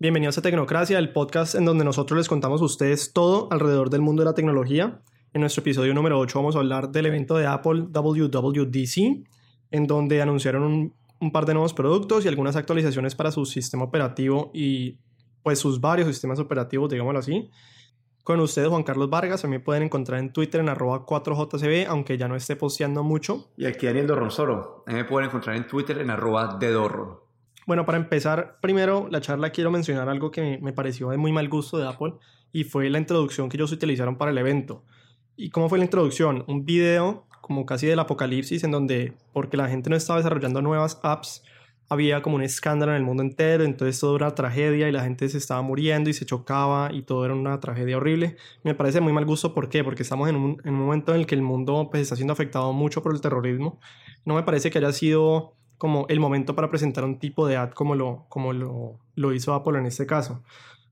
Bienvenidos a Tecnocracia, el podcast en donde nosotros les contamos a ustedes todo alrededor del mundo de la tecnología. En nuestro episodio número 8 vamos a hablar del evento de Apple WWDC, en donde anunciaron un, par de nuevos productos y algunas actualizaciones para su sistema operativo y pues sus varios sistemas operativos, digámoslo así. Con ustedes, Juan Carlos Vargas, mí pueden encontrar en Twitter en arroba 4JCB, aunque ya no esté posteando mucho. Y aquí Daniel Dorronsoro, a mí me pueden encontrar en Twitter en arroba Dedorro. Bueno, para empezar, primero la charla quiero mencionar algo que me pareció de muy mal gusto de Apple y fue la introducción que ellos utilizaron para el evento. ¿Y cómo fue la introducción? Un video como casi del apocalipsis en donde, porque la gente no estaba desarrollando nuevas apps, había como un escándalo en el mundo entero, entonces todo era tragedia y la gente se estaba muriendo y se chocaba y todo era una tragedia horrible. Me parece muy mal gusto, ¿por qué? Porque estamos en un, en un momento en el que el mundo pues, está siendo afectado mucho por el terrorismo. No me parece que haya sido como el momento para presentar un tipo de ad como lo, como lo, lo hizo Apple en este caso.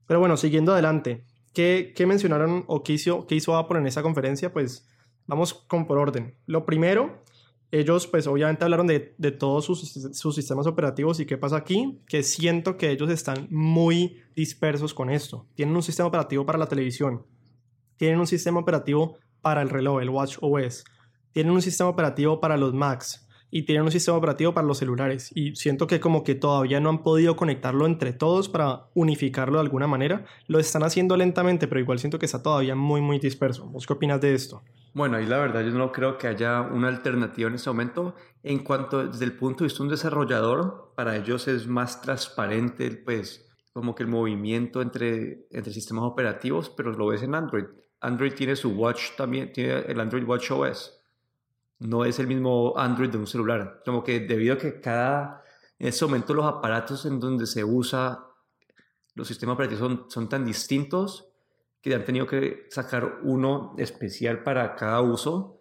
Pero bueno, siguiendo adelante, ¿qué, qué mencionaron o qué hizo, qué hizo Apple en esa conferencia? Pues vamos con por orden. Lo primero, ellos pues obviamente hablaron de, de todos sus, sus, sistemas operativos y qué pasa aquí, que siento que ellos están muy dispersos con esto. Tienen un sistema operativo para la televisión, tienen un sistema operativo para el reloj, el Watch OS, tienen un sistema operativo para los Macs, y tienen un sistema operativo para los celulares y siento que como que todavía no han podido conectarlo entre todos para unificarlo de alguna manera. Lo están haciendo lentamente, pero igual siento que está todavía muy muy disperso. ¿Vos qué opinas de esto? Bueno, ahí la verdad yo no creo que haya una alternativa en este momento. En cuanto desde el punto de vista de un desarrollador, para ellos es más transparente pues como que el movimiento entre, entre sistemas operativos, pero lo ves en Android. Android tiene su Watch también, tiene el Android Watch OS no es el mismo Android de un celular. Como que debido a que cada, en este momento los aparatos en donde se usa los sistemas operativos son, tan distintos que han tenido que sacar uno especial para cada uso.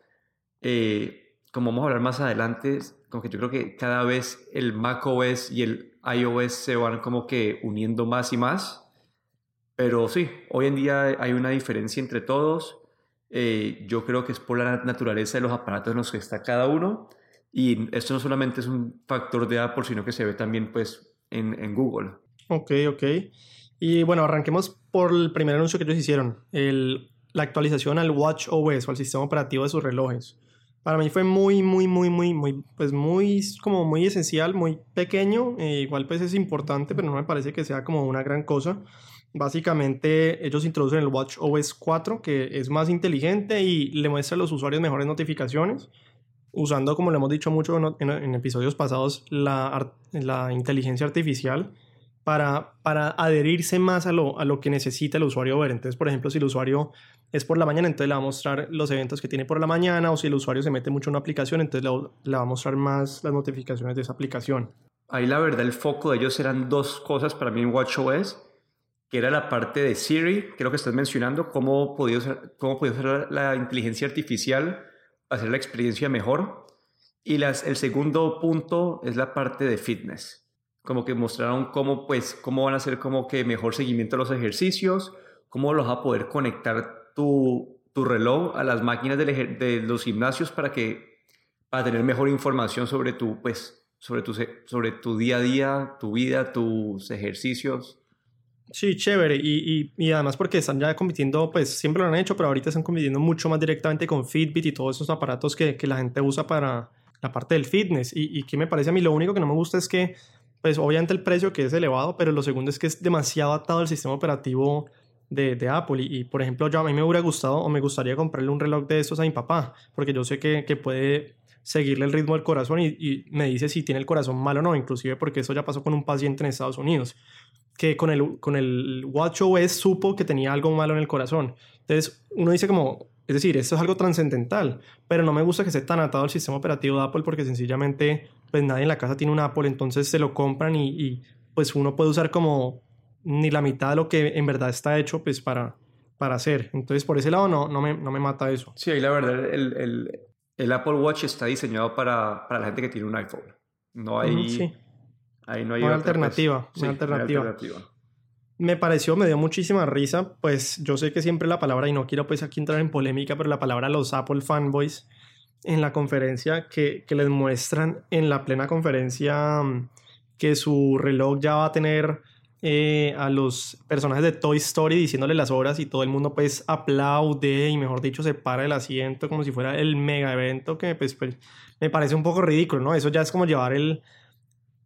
Eh, como vamos a hablar más adelante, como que yo creo que cada vez el macOS y el iOS se van como que uniendo más y más. Pero sí, hoy en día hay una diferencia entre todos. Eh, yo creo que es por la naturaleza de los aparatos en los que está cada uno. Y esto no solamente es un factor de Apple, sino que se ve también pues en, en Google. Ok, ok. Y bueno, arranquemos por el primer anuncio que ellos hicieron, el, la actualización al Watch OS o al sistema operativo de sus relojes. Para mí fue muy, muy, muy, muy, muy, pues muy, como muy esencial, muy pequeño. Eh, igual pues es importante, pero no me parece que sea como una gran cosa. Básicamente ellos introducen el Watch OS 4 que es más inteligente y le muestra a los usuarios mejores notificaciones usando, como le hemos dicho mucho en, episodios pasados, la, la, inteligencia artificial para, para adherirse más a lo, a lo que necesita el usuario ver. Entonces, por ejemplo, si el usuario es por la mañana, entonces le va a mostrar los eventos que tiene por la mañana, o si el usuario se mete mucho en una aplicación, entonces le, le va a mostrar más las notificaciones de esa aplicación. Ahí la verdad el foco de ellos eran dos cosas para mí en WatchOS que era la parte de Siri, que que estás mencionando, cómo podía usar, cómo podía usar la inteligencia artificial hacer la experiencia mejor. Y las, el segundo punto es la parte de fitness, como que mostraron cómo, pues, cómo van a hacer como que mejor seguimiento de los ejercicios, cómo los va a poder conectar tu, tu reloj a las máquinas de los gimnasios para que para tener mejor información sobre tu, pues, sobre tu, sobre tu día a día, tu vida, tus ejercicios. Sí, chévere. Y, y, y, además porque están ya compitiendo, pues siempre lo han hecho, pero ahorita están compitiendo mucho más directamente con Fitbit y todos esos aparatos que, que la gente usa para la parte del fitness. Y, y que me parece a mí lo único que no me gusta es que, pues obviamente el precio que es elevado, pero lo segundo es que es demasiado atado al sistema operativo de, de Apple. Y, y, por ejemplo, yo a mí me hubiera gustado o me gustaría comprarle un reloj de estos a mi papá, porque yo sé que, que puede seguirle el ritmo del corazón y, y me dice si tiene el corazón mal o no, inclusive porque eso ya pasó con un paciente en Estados Unidos que con el, con el WatchOS supo que tenía algo malo en el corazón. Entonces uno dice como, es decir, esto es algo trascendental, pero no me gusta que esté tan atado al sistema operativo de Apple porque sencillamente pues nadie en la casa tiene un Apple, entonces se lo compran y, y pues uno puede usar como ni la mitad de lo que en verdad está hecho pues para, para hacer. Entonces por ese lado no, no, me, no me mata eso. Sí, ahí la verdad el, el, el Apple Watch está diseñado para, para, la gente que tiene un iPhone. No hay... sí Ahí no hay una alternativa, una alternativa. Me pareció, me dio muchísima risa, pues yo sé que siempre la palabra, y no quiero pues aquí entrar en polémica, pero la palabra los Apple fanboys en la conferencia que, que les muestran en la plena conferencia mm, que su reloj ya va a tener eh, a los personajes de Toy Story diciéndole las horas y todo el mundo pues aplaude y mejor dicho se para el asiento como si fuera el mega evento que pues, pues me parece un poco ridículo, ¿no? Eso ya es como llevar el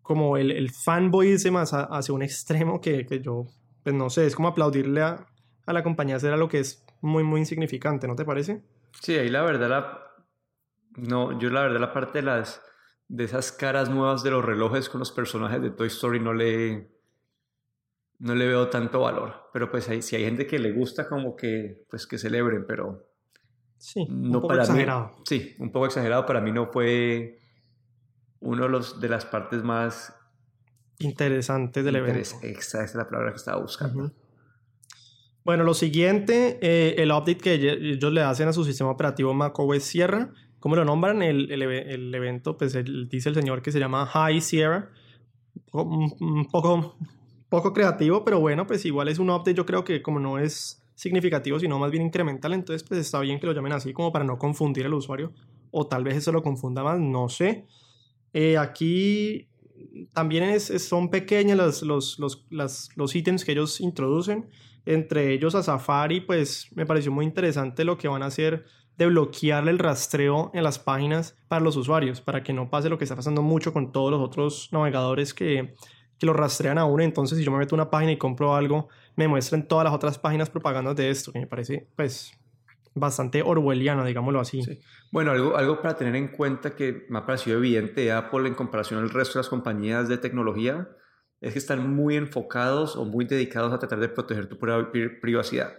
como el, el fanboy más hacia un extremo que, que, yo pues no sé, es como aplaudirle a, a la compañía hacer lo que es muy muy insignificante, ¿no te parece? Sí, ahí la verdad la no, yo la verdad la parte de las de esas caras nuevas de los relojes con los personajes de Toy Story no le no le veo tanto valor. Pero pues si hay gente que le gusta, como que, pues que celebren, pero... Sí, un poco exagerado. sí, un poco exagerado. Para mí no fue uno de, los, de las partes más... Interesantes del evento. Esa es la palabra que estaba buscando. Bueno, lo siguiente, eh, el update que ellos le hacen a su sistema operativo macOS Sierra. ¿Cómo lo nombran? El, el, el evento, pues dice el señor que se llama High Sierra. Un poco poco creativo, pero bueno, pues igual es un update, yo creo que como no es significativo, sino más bien incremental, entonces pues está bien que lo llamen así como para no confundir al usuario, o tal vez eso lo confunda más, no sé. Eh, aquí también son pequeñas los, los, los, las, los ítems que ellos introducen, entre ellos a Safari, pues me pareció muy interesante lo que van a hacer de bloquearle el rastreo en las páginas para los usuarios, para que no pase lo que está pasando mucho con todos los otros navegadores que que lo rastrean a uno. Entonces, si yo me meto una página y compro algo, me muestran todas las otras páginas propagandas de esto, que me parece, pues, bastante orwelliano, digámoslo así. Bueno, algo, algo para tener en cuenta que me ha parecido evidente de Apple en comparación al resto de las compañías de tecnología es que están muy enfocados o muy dedicados a tratar de proteger tu privacidad.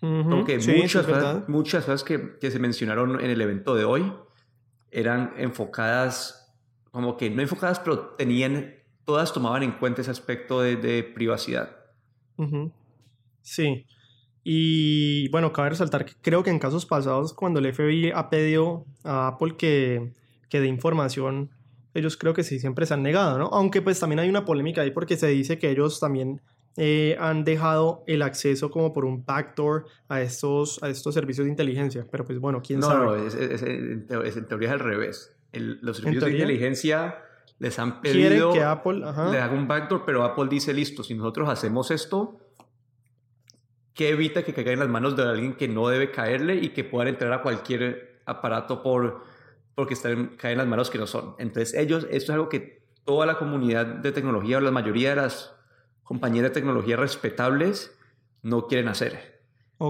Porque muchas, cosas, muchas cosas que, que se mencionaron en el evento de hoy eran enfocadas, como que no enfocadas, pero tenían todas tomaban en cuenta ese aspecto de, privacidad. Sí. Y bueno, cabe resaltar que creo que en casos pasados, cuando el FBI ha pedido a Apple que, que dé información, ellos creo que sí siempre se han negado, ¿no? Aunque pues también hay una polémica ahí porque se dice que ellos también eh, han dejado el acceso como por un backdoor a estos, a estos servicios de inteligencia. Pero pues bueno, quién sabe. No, es, es, en teoría es al revés. los servicios de inteligencia les han pedido que Apple le haga un backdoor, pero Apple dice, listo, si nosotros hacemos esto, ¿qué evita que caiga en las manos de alguien que no debe caerle y que puedan entrar a cualquier aparato por, porque están, caen en las manos que no son? Entonces ellos, esto es algo que toda la comunidad de tecnología o la mayoría de las compañías de tecnología respetables no quieren hacer.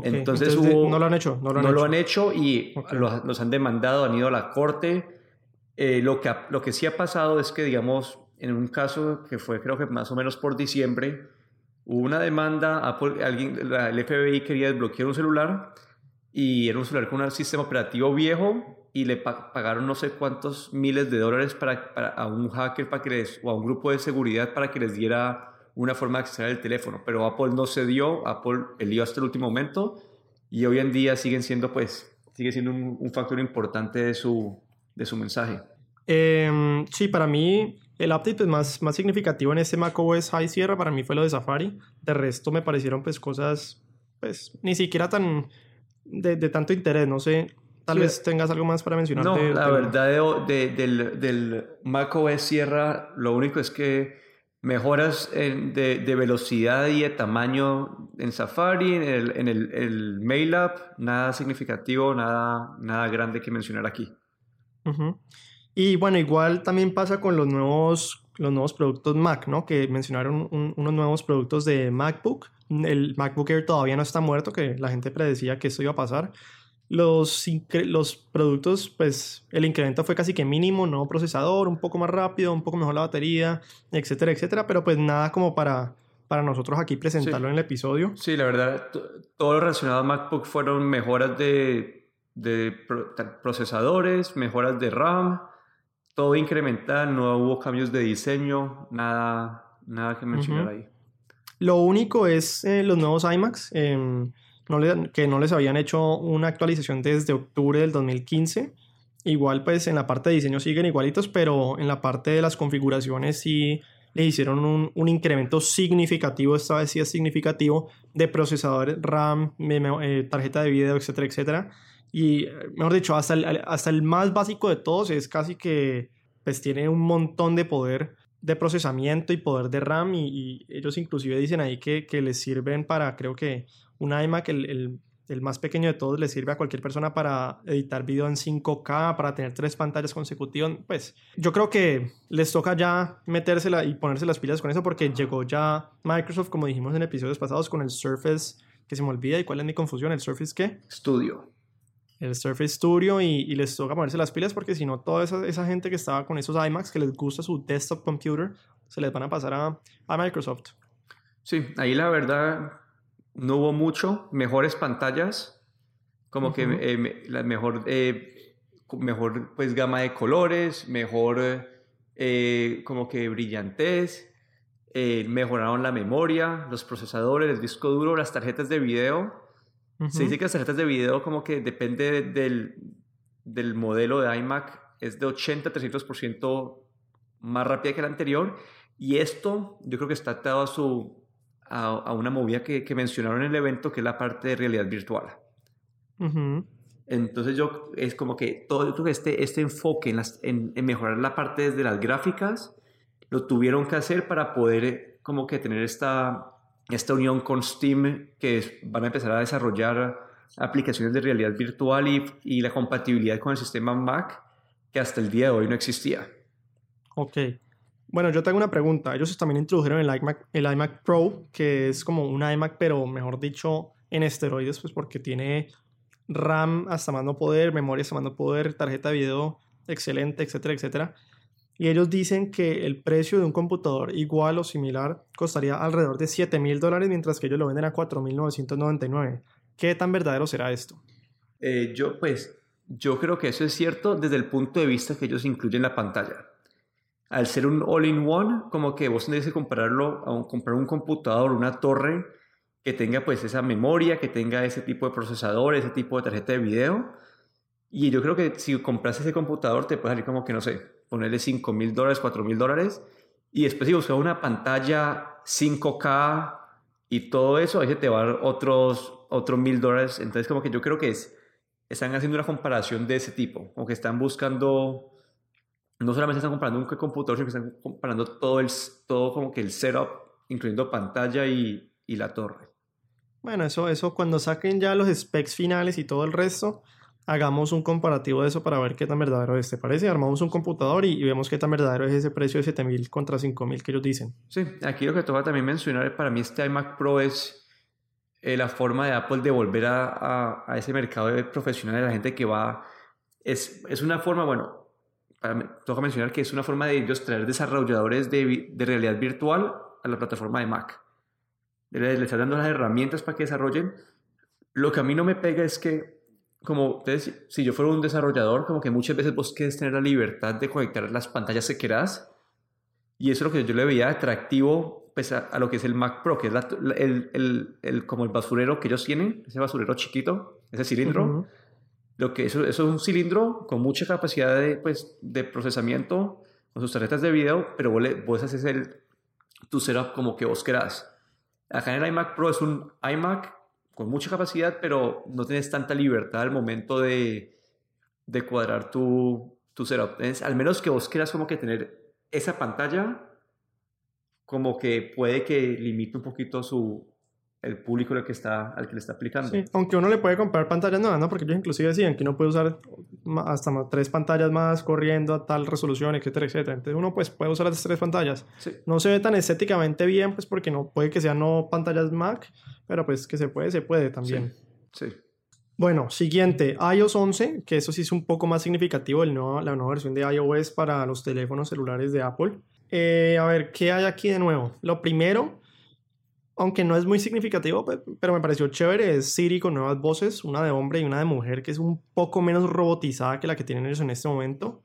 entonces, no lo han hecho. No lo han, hecho. Lo han hecho. y los han demandado, han ido a la corte eh, lo, que lo que sí ha pasado es que, digamos, en un caso que fue creo que más o menos por diciembre, hubo una demanda, Apple, alguien, el FBI quería desbloquear un celular y era un celular con un sistema operativo viejo y le pagaron no sé cuántos miles de dólares para, para, a un hacker para que les, o a un grupo de seguridad para que les diera una forma de acceder al teléfono. Pero Apple no cedió, Apple peleó hasta el último momento y hoy en día siguen siendo, pues, sigue siendo un, un factor importante de su, de su mensaje. Em, sí, para mí el update pues, más, más significativo en este macOS High Sierra para mí fue lo de Safari. De resto me parecieron pues cosas pues ni siquiera tan de, de tanto interés, no sé. Tal vez tengas algo más para mencionar. No, la verdad de, del, del macOS Sierra lo único es que mejoras de, de, velocidad y de tamaño en Safari, en el, en el, el Mail App, nada significativo, nada, nada grande que mencionar aquí. Y bueno, igual también pasa con los nuevos, los nuevos productos Mac, ¿no? Que mencionaron unos nuevos productos de MacBook. El MacBook Air todavía no está muerto, que la gente predecía que esto iba a pasar. Los, los productos, pues el incremento fue casi que mínimo, nuevo procesador, un poco más rápido, un poco mejor la batería, etcétera, etcétera, pero pues nada como para, para nosotros aquí presentarlo en el episodio. Sí, la verdad, todo lo relacionado a MacBook fueron mejoras de de procesadores, mejoras de RAM, todo incremental, no hubo cambios de diseño, nada, nada que mencionar ahí. Lo único es eh, los nuevos iMacs, em, no que no les habían hecho una actualización desde octubre del 2015. Igual pues en la parte de diseño siguen igualitos, pero en la parte de las configuraciones sí le hicieron un, un incremento significativo, esta vez sí es significativo, de procesadores RAM, eh, tarjeta de video, etcétera, etcétera. Y, mejor dicho, hasta el, hasta el más básico de todos es casi que, pues tiene un montón de poder de procesamiento y poder de RAM y, ellos inclusive dicen ahí que, que, les sirven para, creo que un iMac, el, el, el, más pequeño de todos, les sirve a cualquier persona para editar video en 5K, para tener tres pantallas consecutivas. Pues yo creo que les toca ya metérsela y ponerse las pilas con eso porque llegó ya Microsoft, como dijimos en episodios pasados, con el Surface, que se me olvida, ¿y cuál es mi confusión? ¿El Surface qué? Studio el Surface Studio y, les toca ponerse las pilas porque si no, toda esa, gente que estaba con esos iMacs que les gusta su desktop computer, se les van a pasar a, a Microsoft. Sí, ahí la verdad no hubo mucho. Mejores pantallas, como que eh, la mejor, eh, mejor pues gama de colores, mejor eh, como que brillantez. mejoraron la memoria, los procesadores, el disco duro, las tarjetas de video se dice que las tarjetas de video como que depende del, del modelo de iMac, es de 80 a 300% más rápida que la anterior. Y esto yo creo que está atado a, su, a, una movida que, que, mencionaron en el evento, que es la parte de realidad virtual. Entonces yo es como que todo yo creo que este, este enfoque en, las, en, en, mejorar la parte desde las gráficas lo tuvieron que hacer para poder como que tener esta esta unión con Steam, que van a empezar a desarrollar aplicaciones de realidad virtual y, la compatibilidad con el sistema Mac, que hasta el día de hoy no existía. Ok. Bueno, yo tengo una pregunta. Ellos también introdujeron el iMac, el iMac Pro, que es como un iMac, pero mejor dicho, en esteroides, pues porque tiene RAM hasta más no poder, memoria hasta más no poder, tarjeta de video excelente, etcétera, etcétera y ellos dicen que el precio de un computador igual o similar costaría alrededor de 7 mil dólares, mientras que ellos lo venden a 4.999. ¿Qué tan verdadero será esto? Eh, yo, pues, yo creo que eso es cierto desde el punto de vista que ellos incluyen la pantalla. Al ser un all-in-one, como que vos tenés que compararlo a un, comprar un computador, una torre que tenga pues esa memoria, que tenga ese tipo de procesador, ese tipo de tarjeta de video. Y yo creo que si compras ese computador te puede salir como que, no sé, ponerle 5 mil dólares, 4 mil dólares, y después si buscas una pantalla 5K y todo eso, ahí se te va a dar otros, otros mil dólares. Entonces, como que yo creo que es, están haciendo una comparación de ese tipo, como que están buscando, no solamente están comparando un computador, sino que están comparando todo, el, todo como que el setup, incluyendo pantalla y, y la torre. Bueno, eso, eso cuando saquen ya los specs finales y todo el resto, hagamos un comparativo de eso para ver qué tan verdadero es. ¿Te parece? Armamos un computador y, vemos qué tan verdadero es ese precio de 7000 contra 5000 que ellos dicen. Sí, aquí lo que toca también mencionar para mí este iMac Pro es eh, la forma de Apple de volver a, a, ese mercado de profesional de la gente que va. Es, es una forma, bueno, para, toca mencionar que es una forma de ellos traer desarrolladores de, de realidad virtual a la plataforma de Mac. Les, les dando las herramientas para que desarrollen. Lo que a mí no me pega es que como entonces, si yo fuera un desarrollador, como que muchas veces vos quieres tener la libertad de conectar las pantallas que quieras. Y eso es lo que yo le veía atractivo pues, a, lo que es el Mac Pro, que es el, el, el, como el basurero que ellos tienen, ese basurero chiquito, ese cilindro. Lo que eso, eso, es un cilindro con mucha capacidad de, pues, de procesamiento, con sus tarjetas de video, pero vos, le, vos haces el, tu setup como que vos querás. Acá en el iMac Pro es un iMac con mucha capacidad, pero no tienes tanta libertad al momento de, de cuadrar tu, tu setup. al menos que vos quieras como que tener esa pantalla, como que puede que limite un poquito su, el público al que, está, al que le está aplicando. Sí, aunque uno le puede comprar pantallas nuevas, ¿no? Porque ellos inclusive decían que uno puede usar hasta tres pantallas más corriendo a tal resolución, etcétera, etcétera. Entonces uno pues puede usar las tres pantallas. No se ve tan estéticamente bien, pues porque no puede que sean no pantallas Mac, pero pues que se puede, se puede también. Sí. Bueno, siguiente, iOS 11, que eso sí es un poco más significativo, el nuevo, la nueva versión de iOS para los teléfonos celulares de Apple. Eh, a ver, ¿qué hay aquí de nuevo? Lo primero aunque no es muy significativo, pero me pareció chévere, es Siri con nuevas voces, una de hombre y una de mujer, que es un poco menos robotizada que la que tienen ellos en este momento.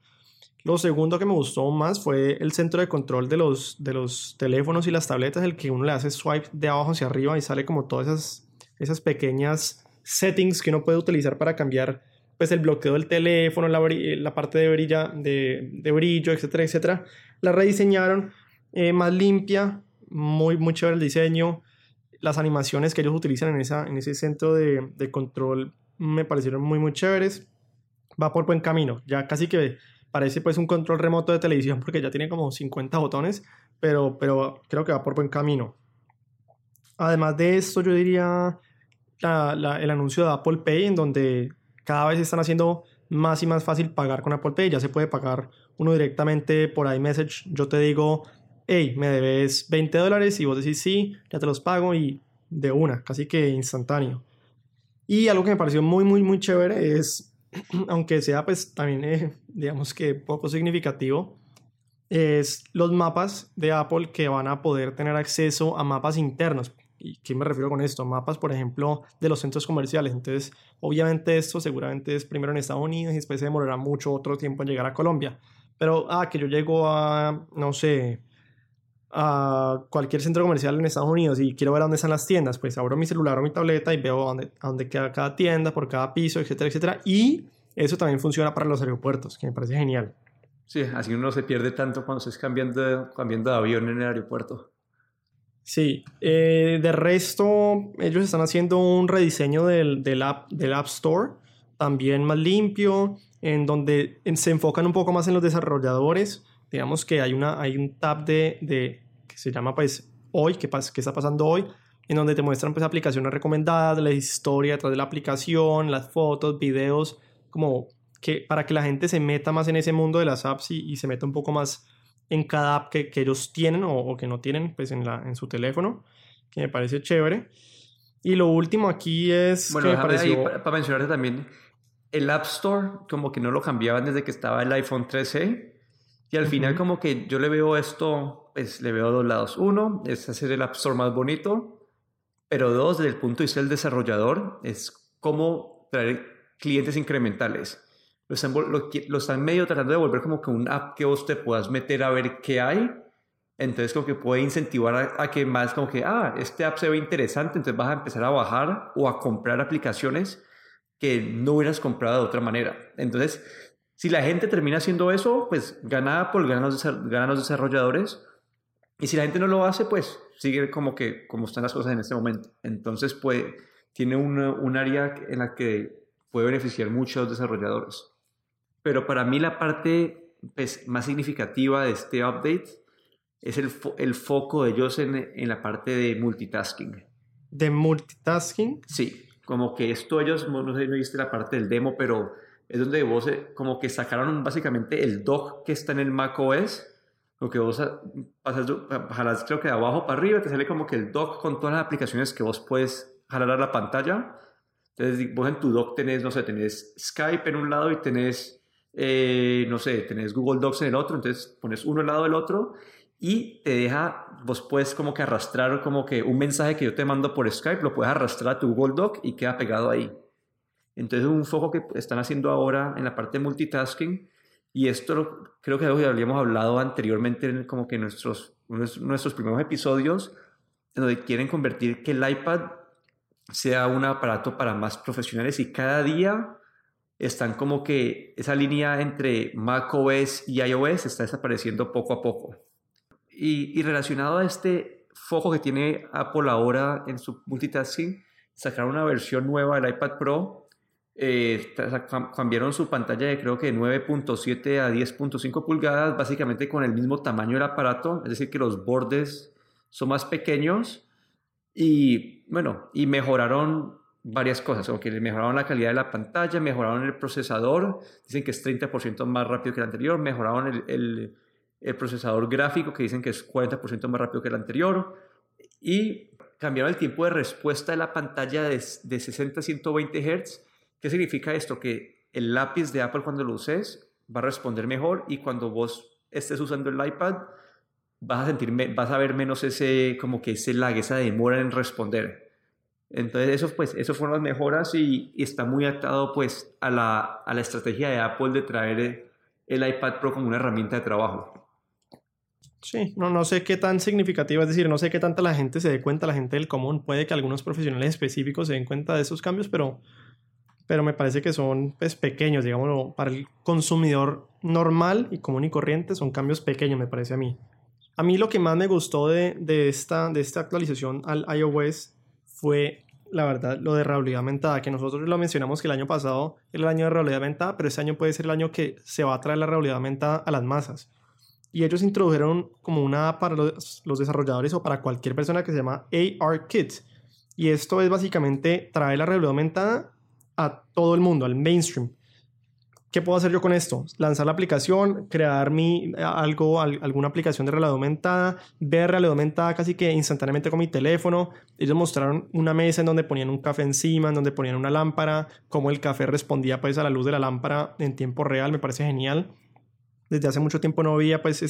Lo segundo que me gustó más fue el centro de control de los, de los teléfonos y las tabletas, el que uno le hace swipe de abajo hacia arriba y sale como todas esas, esas pequeñas settings que uno puede utilizar para cambiar pues el bloqueo del teléfono, la, la parte de, brilla, de, de, brillo, etcétera, etcétera. La rediseñaron eh, más limpia, muy, muy chévere el diseño. Las animaciones que ellos utilizan en, esa, en ese centro de, control me parecieron muy, muy chéveres. Va por buen camino. Ya casi que parece pues un control remoto de televisión porque ya tiene como 50 botones, pero, pero creo que va por buen camino. Además de esto, yo diría el anuncio de Apple Pay, en donde cada vez están haciendo más y más fácil pagar con Apple Pay. Ya se puede pagar uno directamente por iMessage. Yo te digo, hey, me debes 20 dólares y vos decís sí, ya te los pago y de una, casi que instantáneo. Y algo que me pareció muy, muy, muy chévere es, aunque sea pues también, eh, digamos que poco significativo, es los mapas de Apple que van a poder tener acceso a mapas internos. ¿Y qué me refiero con esto? Mapas, por ejemplo, de los centros comerciales. Entonces, obviamente esto seguramente es primero en Estados Unidos y después se demorará mucho otro tiempo en llegar a Colombia. Pero, ah, que yo llego a, no sé, a cualquier centro comercial en Estados Unidos y quiero ver dónde están las tiendas, pues abro mi celular o mi tableta y veo dónde, a dónde queda cada tienda, por cada piso, etcétera, etcétera. Y eso también funciona para los aeropuertos, que me parece genial. Sí, así uno no se pierde tanto cuando estés cambiando, cambiando de avión en el aeropuerto. Sí, eh, de resto, ellos están haciendo un rediseño del, del, app, del App Store, también más limpio, en donde se enfocan un poco más en los desarrolladores. Digamos que hay, una, hay un tab de, de que se llama pues hoy, ¿qué, qué está pasando hoy? En donde te muestran pues aplicaciones recomendadas, la historia detrás de la aplicación, las fotos, videos, como que para que la gente se meta más en ese mundo de las apps y, y se meta un poco más en cada app que, que ellos tienen o, que no tienen pues en, la, en su teléfono, que me parece chévere. Y lo último aquí es... Bueno, para, mencionarte también, el App Store como que no lo cambiaban desde que estaba el iPhone 13 y al final como que yo le veo esto, pues le veo dos lados. Uno es hacer el App Store más bonito, pero dos, desde el punto de vista del desarrollador, es cómo traer clientes incrementales lo están, medio tratando de volver como que un app que vos te puedas meter a ver qué hay. Entonces como que puede incentivar a, que más como que, ah, este app se ve interesante, entonces vas a empezar a bajar o a comprar aplicaciones que no hubieras comprado de otra manera. Entonces, si la gente termina haciendo eso, pues gana Apple, ganan los, los desarrolladores. Y si la gente no lo hace, pues sigue como que como están las cosas en este momento. Entonces, pues tiene un, un área en la que puede beneficiar mucho a los desarrolladores. Pero para mí la parte pues, más significativa de este update es el, el foco de ellos en, en, la parte de multitasking. ¿De multitasking? Sí, como que esto ellos, no sé si no viste la parte del demo, pero es donde vos eh, como que sacaron básicamente el dock que está en el Mac OS, lo que vos ah, pasas, jalas creo que de abajo para arriba, te sale como que el dock con todas las aplicaciones que vos puedes jalar a la pantalla. Entonces vos en tu dock tenés, no sé, tenés Skype en un lado y tenés eh, no sé, tenés Google Docs en el otro, entonces pones uno al lado del otro y te deja, vos puedes como que arrastrar como que un mensaje que yo te mando por Skype, lo puedes arrastrar a tu Google Doc y queda pegado ahí. Entonces es un foco que están haciendo ahora en la parte de multitasking y esto creo que habíamos hablado anteriormente en como que nuestros, nuestros primeros episodios, en donde quieren convertir que el iPad sea un aparato para más profesionales y cada día están como que esa línea entre macOS y iOS está desapareciendo poco a poco. Y, relacionado a este foco que tiene Apple ahora en su multitasking, sacaron una versión nueva del iPad Pro. Eh, cambiaron su pantalla de creo que 9.7 a 10.5 pulgadas, básicamente con el mismo tamaño del aparato, es decir, que los bordes son más pequeños y bueno, y mejoraron varias cosas, como que mejoraron la calidad de la pantalla, mejoraron el procesador, dicen que es 30% más rápido que el anterior, mejoraron el, el, el, procesador gráfico, que dicen que es 40% más rápido que el anterior, y cambiaron el tiempo de respuesta de la pantalla de, de 60 a 120 Hz. ¿Qué significa esto? Que el lápiz de Apple cuando lo uses va a responder mejor y cuando vos estés usando el iPad vas a sentir, vas a ver menos ese, como que ese lag, esa demora en responder. Entonces, eso, pues, eso fueron las mejoras y, está muy atado pues, a, la, a la estrategia de Apple de traer el iPad Pro como una herramienta de trabajo. Sí, no, no sé qué tan significativo, es decir, no sé qué tanta la gente se dé cuenta, la gente del común, puede que algunos profesionales específicos se den cuenta de esos cambios, pero, pero me parece que son pues, pequeños, digámoslo, para el consumidor normal y común y corriente son cambios pequeños, me parece a mí. A mí lo que más me gustó de, de esta, de esta actualización al iOS fue la verdad, lo de realidad aumentada, que nosotros lo mencionamos que el año pasado era el año de realidad aumentada, pero este año puede ser el año que se va a traer la realidad aumentada a las masas. Y ellos introdujeron como una app para los, los desarrolladores o para cualquier persona que se llama AR Kit. Y esto es básicamente traer la realidad aumentada a todo el mundo, al mainstream. ¿Qué puedo hacer yo con esto? Lanzar la aplicación, crear mi, algo, alguna aplicación de realidad aumentada, ver realidad aumentada casi que instantáneamente con mi teléfono. Ellos mostraron una mesa en donde ponían un café encima, en donde ponían una lámpara, cómo el café respondía pues a la luz de la lámpara en tiempo real, me parece genial. Desde hace mucho tiempo no había pues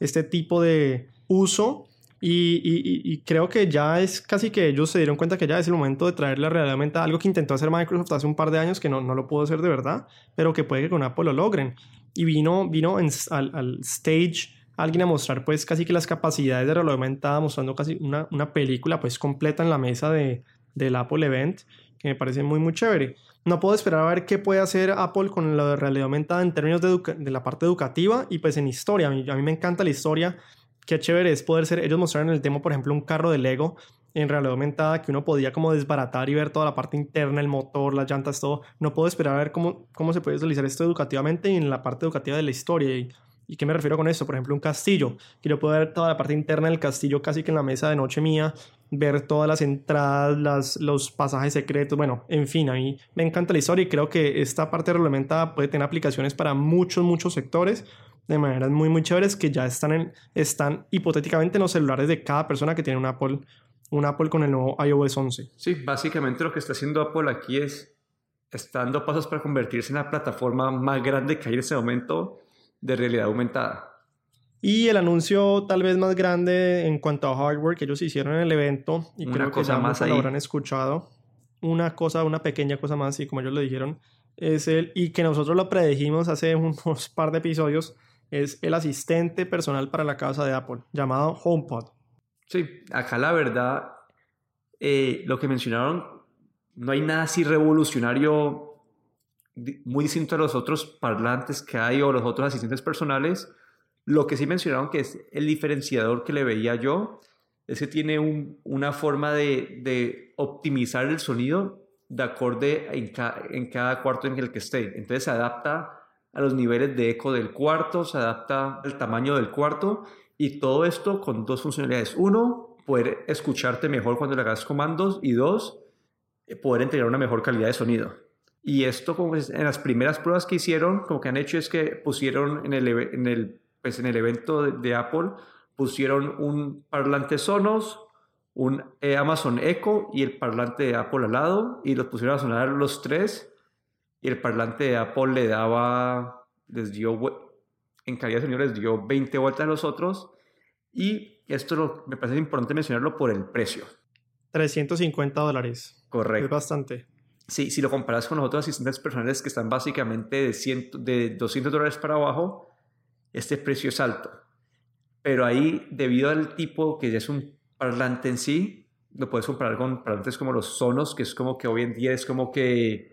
este tipo de uso y, creo que ya es casi que ellos se dieron cuenta que ya es el momento de traerle realmente algo que intentó hacer Microsoft hace un par de años que no, no lo pudo hacer de verdad, pero que puede que con Apple lo logren. Y vino, vino al, al, stage alguien a mostrar pues casi que las capacidades de realidad aumentada, mostrando casi una, una película pues completa en la mesa de, del Apple Event, que me parece muy muy chévere. No puedo esperar a ver qué puede hacer Apple con la realidad aumentada en términos de, de la parte educativa y pues en historia. A mí, a mí me encanta la historia qué chévere es poder ser, ellos mostraron en el tema, por ejemplo, un carro de Lego en realidad aumentada que uno podía como desbaratar y ver toda la parte interna, el motor, las llantas, todo. No puedo esperar a ver cómo, cómo se puede utilizar esto educativamente y en la parte educativa de la historia. Y, ¿Y qué me refiero con esto? Por ejemplo, un castillo. Quiero poder ver toda la parte interna del castillo casi que en la mesa de noche mía, ver todas las entradas, los pasajes secretos, bueno, en fin, a mí me encanta la historia y creo que esta parte reglamentada puede tener aplicaciones para muchos, muchos sectores de maneras muy, muy chéveres que ya están, en, están hipotéticamente en los celulares de cada persona que tiene un Apple, un Apple con el nuevo iOS 11. Sí, básicamente lo que está haciendo Apple aquí es está dando pasos para convertirse en la plataforma más grande que hay en este momento de realidad aumentada. Y el anuncio tal vez más grande en cuanto a hardware que ellos hicieron en el evento, y creo que ya más lo habrán escuchado, una cosa, una pequeña cosa más, y como ellos lo dijeron, es el, y que nosotros lo predijimos hace unos par de episodios, es el asistente personal para la casa de Apple, llamado HomePod. Sí, acá la verdad, eh, lo que mencionaron, no hay nada así revolucionario muy distinto a los otros parlantes que hay o los otros asistentes personales. Lo que sí mencionaron que es el diferenciador que le veía yo, es tiene una forma de, optimizar el sonido de acorde en cada cuarto en el que esté. Entonces se adapta a los niveles de eco del cuarto, se adapta al tamaño del cuarto y todo esto con dos funcionalidades. Uno, poder escucharte mejor cuando le hagas comandos y dos, eh, poder entregar una mejor calidad de sonido. Y esto, como en las primeras pruebas que hicieron, como que han hecho es que pusieron en el, en el, pues en el evento de, Apple, pusieron un parlante Sonos, un eh, Amazon Echo y el parlante de Apple al lado y los pusieron a sonar los tres y el parlante de Apple le daba, les dio, en calidad de sonido les dio 20 vueltas a los otros y esto me parece importante mencionarlo por el precio. 350 dólares. Correcto. Es bastante. Sí, si lo comparas con los otros asistentes personales que están básicamente de, 100, de 200 dólares para abajo, este precio es alto. Pero ahí, debido al tipo que ya es un parlante en sí, lo puedes comparar con parlantes como los Sonos, que es como que hoy en día es como que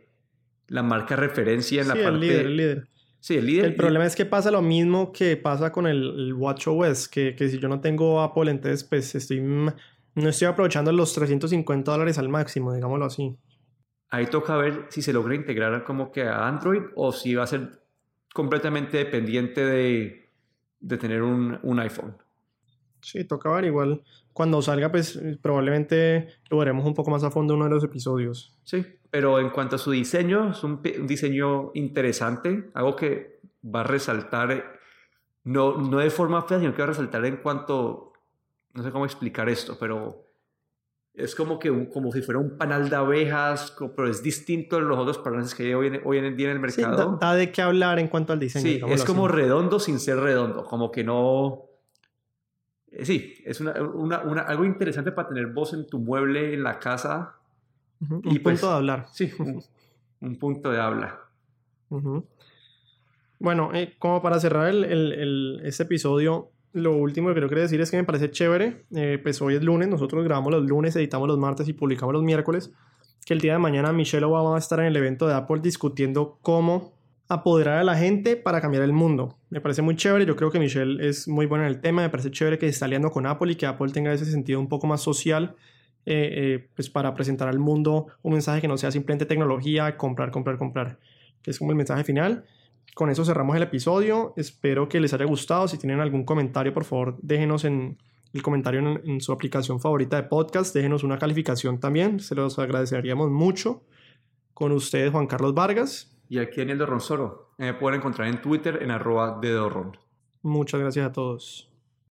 la marca referencia en la parte... El líder, el líder. Sí, el líder. El problema es que pasa lo mismo que pasa con el, WatchOS, que, que, si yo no tengo Apple, entonces pues estoy... No estoy aprovechando los 350 dólares al máximo, digámoslo así. Ahí toca ver si se logra integrar como que a Android o si va a ser completamente dependiente de, de tener un, un iPhone. Sí, toca ver igual. Cuando salga, pues probablemente lo veremos un poco más a fondo en uno de los episodios. Sí, pero en cuanto a su diseño, es un, diseño interesante, algo que va a resaltar, no, no de forma fea, sino que va a resaltar en cuanto, no sé cómo explicar esto, pero es como que como si fuera un panal de abejas, pero es distinto de los otros paneles que hay hoy, hoy en día en el mercado. Sí, da, de qué hablar en cuanto al diseño. Sí, es como redondo sin ser redondo, como que no... Eh, sí, es una, una, una, algo interesante para tener voz en tu mueble en la casa un punto pues, de hablar. Sí, un, punto de habla. Bueno, eh, como para cerrar el, el, este episodio, lo último que quiero decir es que me parece chévere. Eh, pues hoy es lunes, nosotros grabamos los lunes, editamos los martes y publicamos los miércoles. Que el día de mañana Michelle Obama va a estar en el evento de Apple discutiendo cómo apoderar a la gente para cambiar el mundo. Me parece muy chévere, yo creo que Michelle es muy buena en el tema, me parece chévere que se está aliando con Apple y que Apple tenga ese sentido un poco más social eh, pues para presentar al mundo un mensaje que no sea simplemente tecnología, comprar, comprar, comprar, que es como el mensaje final. Con eso cerramos el episodio. Espero que les haya gustado. Si tienen algún comentario, por favor, déjenos en el comentario en, en su aplicación favorita de podcast. Déjenos una calificación también. Se los agradeceríamos mucho. Con ustedes, Juan Carlos Vargas. Y aquí Daniel Dorronsoro. Me pueden encontrar en Twitter en arroba de Dorron. Muchas gracias a todos.